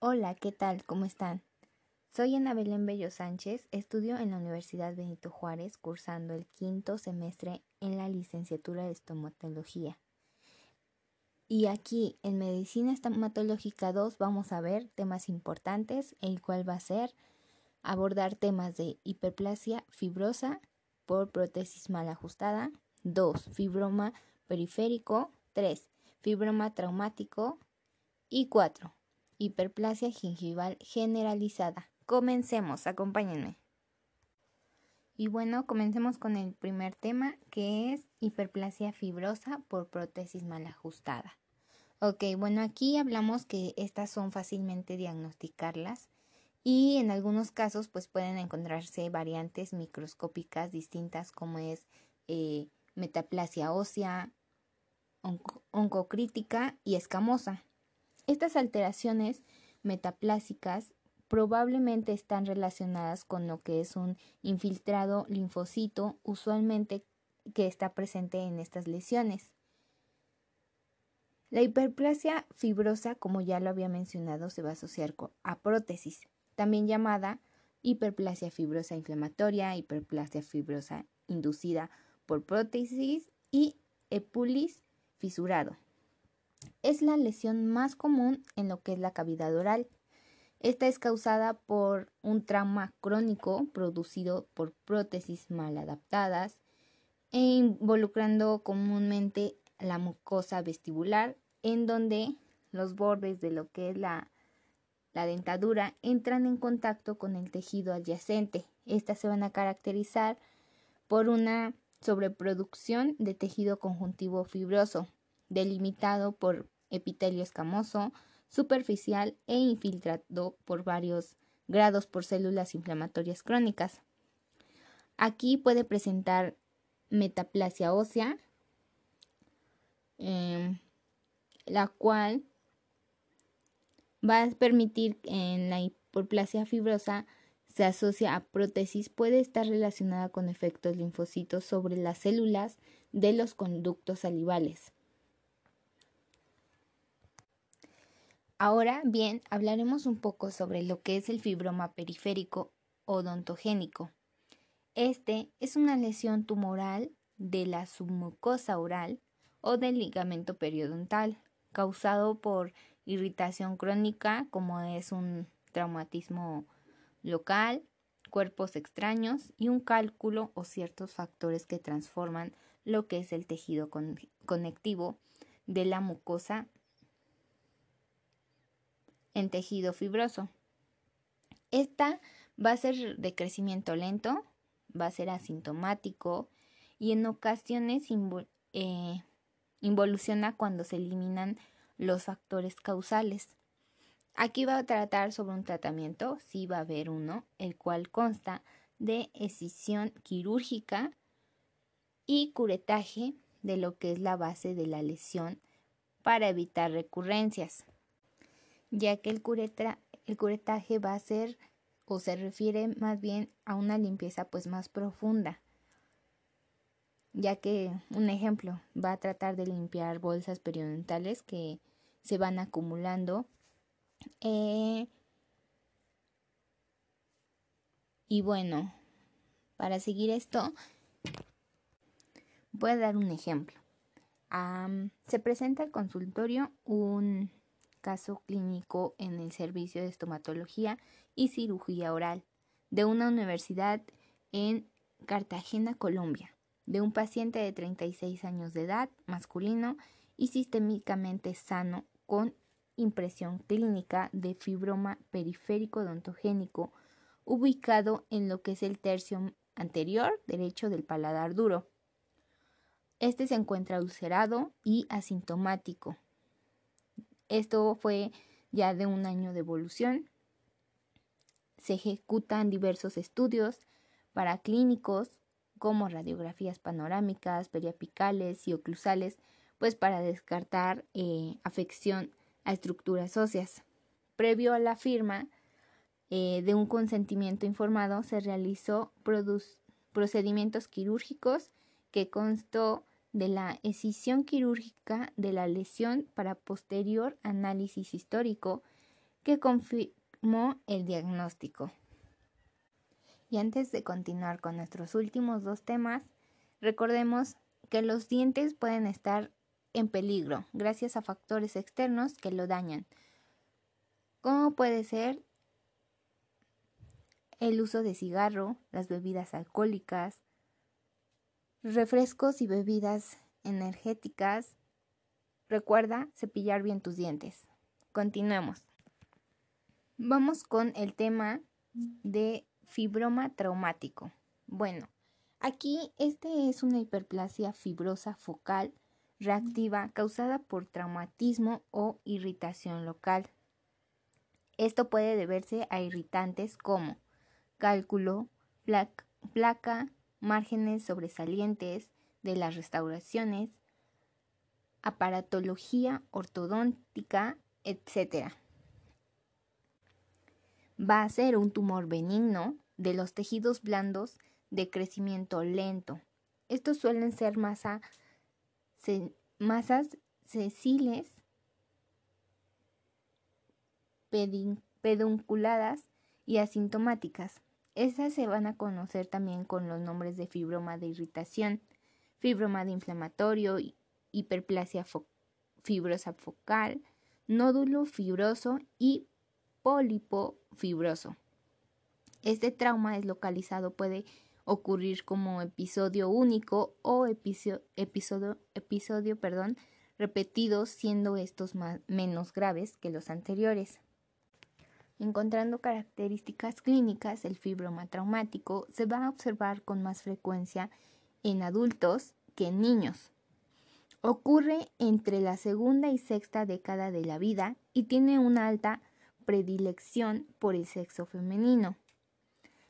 Hola, ¿qué tal? ¿Cómo están? Soy Ana Belén Bello Sánchez, estudio en la Universidad Benito Juárez, cursando el quinto semestre en la licenciatura de estomatología. Y aquí en Medicina Estomatológica 2 vamos a ver temas importantes, el cual va a ser abordar temas de hiperplasia fibrosa por prótesis mal ajustada, 2. Fibroma periférico, 3. Fibroma traumático y 4. Hiperplasia gingival generalizada. Comencemos, acompáñenme. Y bueno, comencemos con el primer tema que es hiperplasia fibrosa por prótesis mal ajustada. Ok, bueno, aquí hablamos que estas son fácilmente diagnosticarlas y en algunos casos pues pueden encontrarse variantes microscópicas distintas como es eh, metaplasia ósea, oncocrítica y escamosa. Estas alteraciones metaplásicas probablemente están relacionadas con lo que es un infiltrado linfocito usualmente que está presente en estas lesiones. La hiperplasia fibrosa, como ya lo había mencionado, se va a asociar a prótesis, también llamada hiperplasia fibrosa inflamatoria, hiperplasia fibrosa inducida por prótesis y epulis fisurado. Es la lesión más común en lo que es la cavidad oral. Esta es causada por un trauma crónico producido por prótesis mal adaptadas e involucrando comúnmente la mucosa vestibular, en donde los bordes de lo que es la, la dentadura entran en contacto con el tejido adyacente. Estas se van a caracterizar por una sobreproducción de tejido conjuntivo fibroso, delimitado por epitelio escamoso, superficial e infiltrado por varios grados por células inflamatorias crónicas. Aquí puede presentar metaplasia ósea, em, la cual va a permitir en la hipoplasia fibrosa se asocia a prótesis puede estar relacionada con efectos linfocitos sobre las células de los conductos salivales. Ahora bien, hablaremos un poco sobre lo que es el fibroma periférico odontogénico. Este es una lesión tumoral de la submucosa oral o del ligamento periodontal, causado por irritación crónica como es un traumatismo local, cuerpos extraños y un cálculo o ciertos factores que transforman lo que es el tejido conectivo de la mucosa en tejido fibroso. Esta va a ser de crecimiento lento, va a ser asintomático y en ocasiones eh, involuciona cuando se eliminan los factores causales. Aquí va a tratar sobre un tratamiento, sí va a haber uno, el cual consta de escisión quirúrgica y curetaje de lo que es la base de la lesión para evitar recurrencias ya que el, el curetaje va a ser o se refiere más bien a una limpieza pues más profunda, ya que un ejemplo va a tratar de limpiar bolsas periodontales que se van acumulando eh, y bueno, para seguir esto, voy a dar un ejemplo. se presenta al consultorio un caso clínico en el servicio de estomatología y cirugía oral de una universidad en Cartagena, Colombia, de un paciente de 36 años de edad, masculino y sistémicamente sano con impresión clínica de fibroma periférico odontogénico ubicado en lo que es el tercio anterior derecho del paladar duro. Este se encuentra ulcerado y asintomático, esto fue ya de un año de evolución. Se ejecutan diversos estudios para clínicos como radiografías panorámicas, periapicales y oclusales, pues para descartar eh, afección a estructuras óseas. Previo a la firma eh, de un consentimiento informado, se realizó procedimientos quirúrgicos que constó de la escisión quirúrgica de la lesión para posterior análisis histórico que confirmó el diagnóstico. Y antes de continuar con nuestros últimos dos temas, recordemos que los dientes pueden estar en peligro gracias a factores externos que lo dañan, como puede ser el uso de cigarro, las bebidas alcohólicas, refrescos y bebidas energéticas. Recuerda cepillar bien tus dientes. Continuemos. Vamos con el tema de fibroma traumático. Bueno, aquí este es una hiperplasia fibrosa focal reactiva causada por traumatismo o irritación local. Esto puede deberse a irritantes como cálculo, placa, márgenes sobresalientes de las restauraciones, aparatología ortodóntica, etc. Va a ser un tumor benigno de los tejidos blandos de crecimiento lento. Estos suelen ser masa, masas sesiles pedunculadas y asintomáticas. Estas se van a conocer también con los nombres de fibroma de irritación, fibroma de inflamatorio, hiperplasia fibrosa focal, nódulo fibroso y pólipo fibroso. Este trauma es localizado, puede ocurrir como episodio único o episodio, episodio, episodio perdón, repetido, siendo estos más, menos graves que los anteriores. Encontrando características clínicas, el fibroma traumático se va a observar con más frecuencia en adultos que en niños. Ocurre entre la segunda y sexta década de la vida y tiene una alta predilección por el sexo femenino.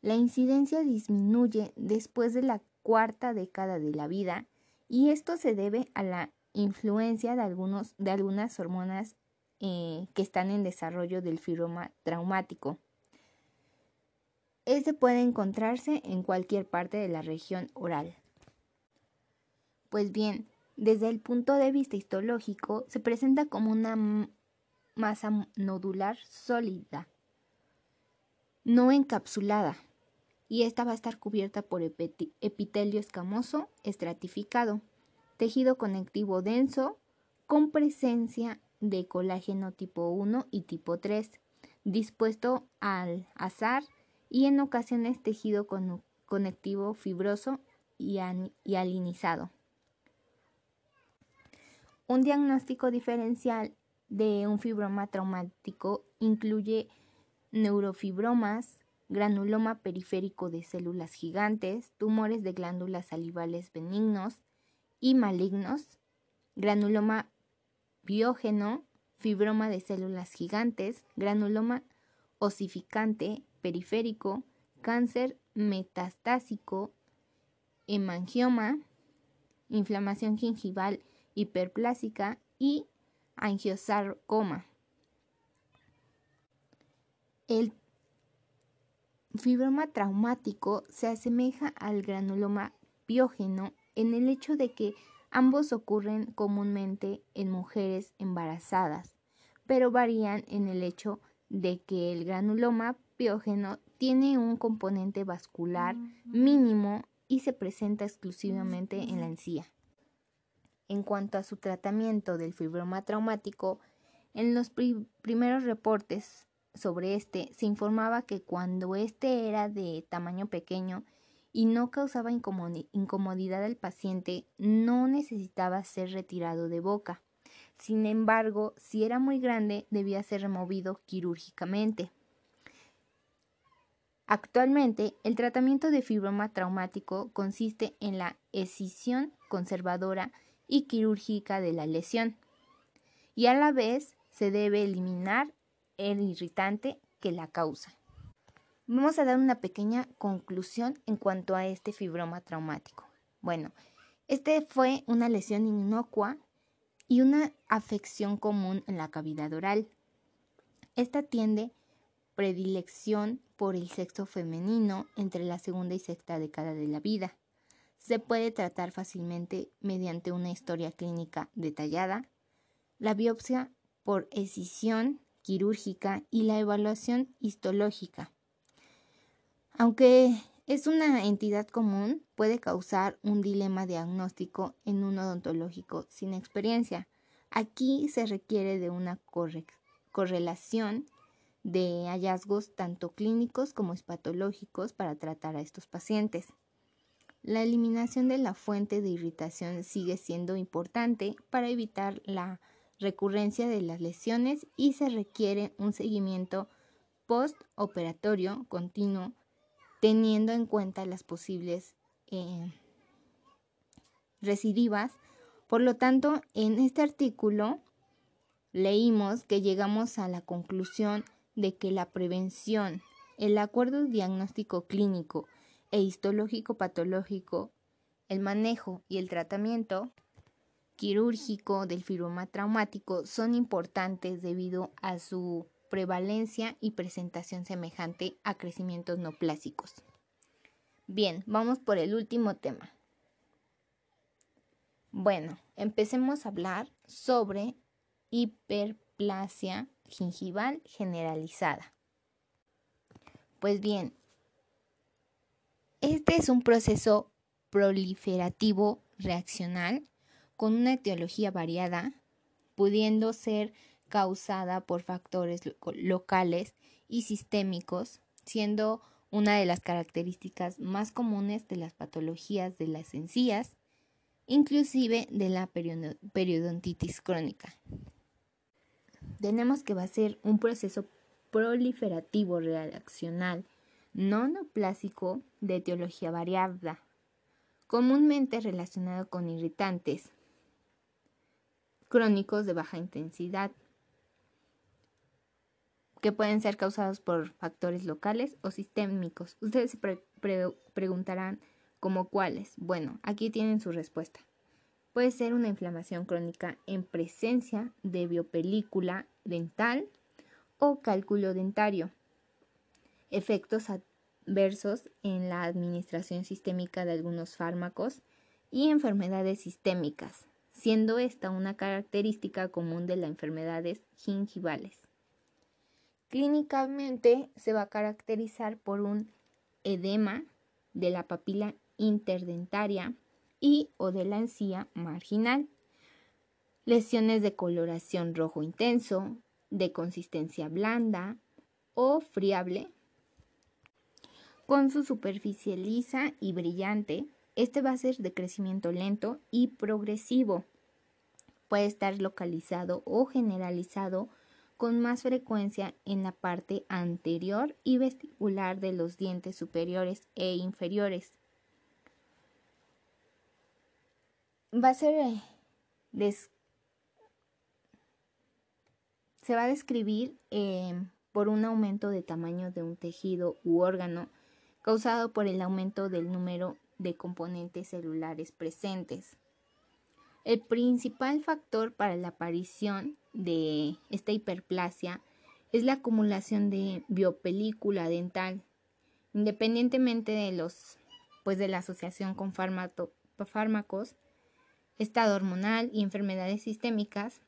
La incidencia disminuye después de la cuarta década de la vida y esto se debe a la influencia de, algunas hormonas eh, que están en desarrollo del fibroma traumático. Este puede encontrarse en cualquier parte de la región oral. Pues bien, desde el punto de vista histológico, se presenta como una masa nodular sólida, no encapsulada, y esta va a estar cubierta por epitelio escamoso estratificado, tejido conectivo denso, con presencia de colágeno tipo 1 y tipo 3, dispuesto al azar y en ocasiones tejido conectivo fibroso y, y alinizado. Un diagnóstico diferencial de un fibroma traumático incluye neurofibromas, granuloma periférico de células gigantes, tumores de glándulas salivales benignos y malignos, granuloma biógeno, fibroma de células gigantes, granuloma osificante periférico, cáncer metastásico, hemangioma, inflamación gingival hiperplásica y angiosarcoma. El fibroma traumático se asemeja al granuloma biógeno en el hecho de que Ambos ocurren comúnmente en mujeres embarazadas, pero varían en el hecho de que el granuloma piógeno tiene un componente vascular mínimo y se presenta exclusivamente en la encía. En cuanto a su tratamiento del fibroma traumático, en los primeros reportes sobre este se informaba que cuando este era de tamaño pequeño y no causaba incomodidad al paciente, no necesitaba ser retirado de boca. Sin embargo, si era muy grande, debía ser removido quirúrgicamente. Actualmente, el tratamiento de fibroma traumático consiste en la escisión conservadora y quirúrgica de la lesión, y a la vez se debe eliminar el irritante que la causa. Vamos a dar una pequeña conclusión en cuanto a este fibroma traumático. Bueno, este fue una lesión inocua y una afección común en la cavidad oral. Esta tiende predilección por el sexo femenino entre la segunda y sexta década de la vida. Se puede tratar fácilmente mediante una historia clínica detallada, la biopsia por escisión quirúrgica y la evaluación histológica. Aunque es una entidad común, puede causar un dilema diagnóstico en un odontológico sin experiencia. Aquí se requiere de una correlación de hallazgos tanto clínicos como patológicos para tratar a estos pacientes. La eliminación de la fuente de irritación sigue siendo importante para evitar la recurrencia de las lesiones y se requiere un seguimiento postoperatorio continuo teniendo en cuenta las posibles eh, recidivas. Por lo tanto, en este artículo leímos que llegamos a la conclusión de que la prevención, el acuerdo diagnóstico clínico e histológico patológico, el manejo y el tratamiento quirúrgico del fibroma traumático son importantes debido a su prevalencia y presentación semejante a crecimientos no plásicos. Bien, vamos por el último tema. Bueno, empecemos a hablar sobre hiperplasia gingival generalizada. Pues bien, este es un proceso proliferativo reaccional con una etiología variada, pudiendo ser causada por factores locales y sistémicos, siendo una de las características más comunes de las patologías de las encías, inclusive de la periodontitis crónica. Tenemos que va a ser un proceso proliferativo reaccional no neoplásico de etiología variada, comúnmente relacionado con irritantes crónicos de baja intensidad, que pueden ser causados por factores locales o sistémicos. Ustedes se preguntarán ¿cómo cuáles. Bueno, aquí tienen su respuesta. Puede ser una inflamación crónica en presencia de biopelícula dental o cálculo dentario. Efectos adversos en la administración sistémica de algunos fármacos y enfermedades sistémicas, siendo esta una característica común de las enfermedades gingivales. Clínicamente se va a caracterizar por un edema de la papila interdentaria y o de la encía marginal, lesiones de coloración rojo intenso, de consistencia blanda o friable, con su superficie lisa y brillante. Este va a ser de crecimiento lento y progresivo. Puede estar localizado o generalizado con más frecuencia en la parte anterior y vestibular de los dientes superiores e inferiores. Va a ser eh, se va a describir em, por un aumento de tamaño de un tejido u órgano causado por el aumento del número de componentes celulares presentes. El principal factor para la aparición de esta hiperplasia es la acumulación de biopelícula dental. Independientemente de los pues de la asociación con fármacos, estado hormonal y enfermedades sistémicas,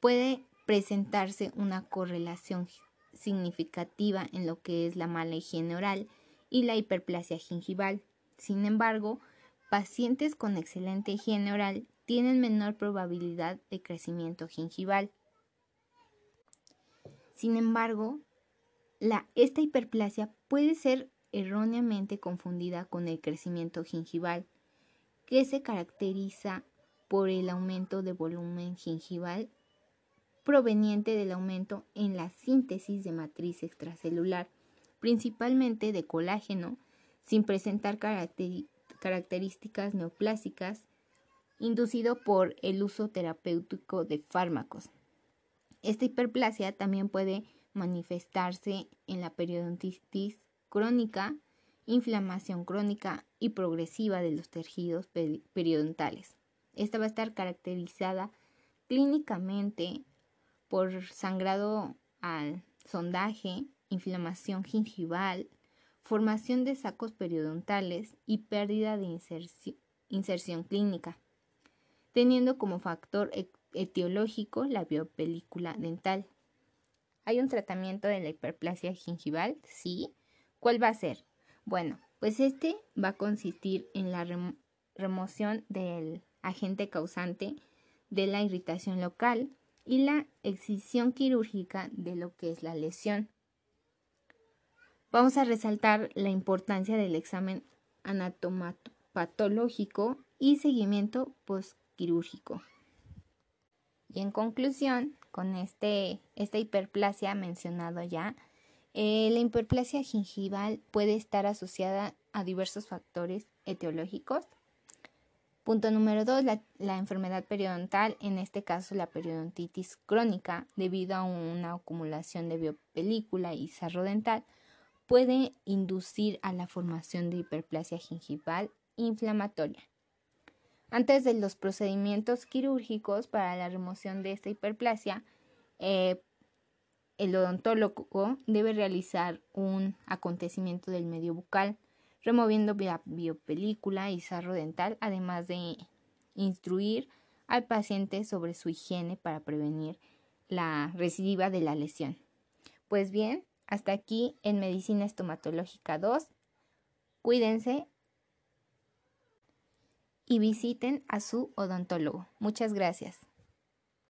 puede presentarse una correlación significativa en lo que es la mala higiene oral y la hiperplasia gingival. Sin embargo, pacientes con excelente higiene oral tienen menor probabilidad de crecimiento gingival. Sin embargo, esta hiperplasia puede ser erróneamente confundida con el crecimiento gingival, que se caracteriza por el aumento de volumen gingival proveniente del aumento en la síntesis de matriz extracelular, principalmente de colágeno, sin presentar características neoplásicas inducido por el uso terapéutico de fármacos. Esta hiperplasia también puede manifestarse en la periodontitis crónica, inflamación crónica y progresiva de los tejidos periodontales. Esta va a estar caracterizada clínicamente por sangrado al sondaje, inflamación gingival, formación de sacos periodontales y pérdida de inserción clínica teniendo como factor etiológico, la biopelícula dental. ¿Hay un tratamiento de la hiperplasia gingival? Sí. ¿Cuál va a ser? Bueno, pues este va a consistir en la remoción del agente causante de la irritación local y la excisión quirúrgica de lo que es la lesión. Vamos a resaltar la importancia del examen anatomopatológico y seguimiento postquirúrgico. Y en conclusión, con este, esta hiperplasia mencionado ya, eh, la hiperplasia gingival puede estar asociada a diversos factores etiológicos. Punto número dos, la, la, enfermedad periodontal, en este caso la periodontitis crónica, debido a una acumulación de biopelícula y sarro dental, puede inducir a la formación de hiperplasia gingival inflamatoria. Antes de los procedimientos quirúrgicos para la remoción de esta hiperplasia, eh, el odontólogo debe realizar un acontecimiento del medio bucal, removiendo la biopelícula y sarro dental, además de instruir al paciente sobre su higiene para prevenir la recidiva de la lesión. Pues bien, hasta aquí en Medicina Estomatológica 2. Cuídense y visiten a su odontólogo. Muchas gracias.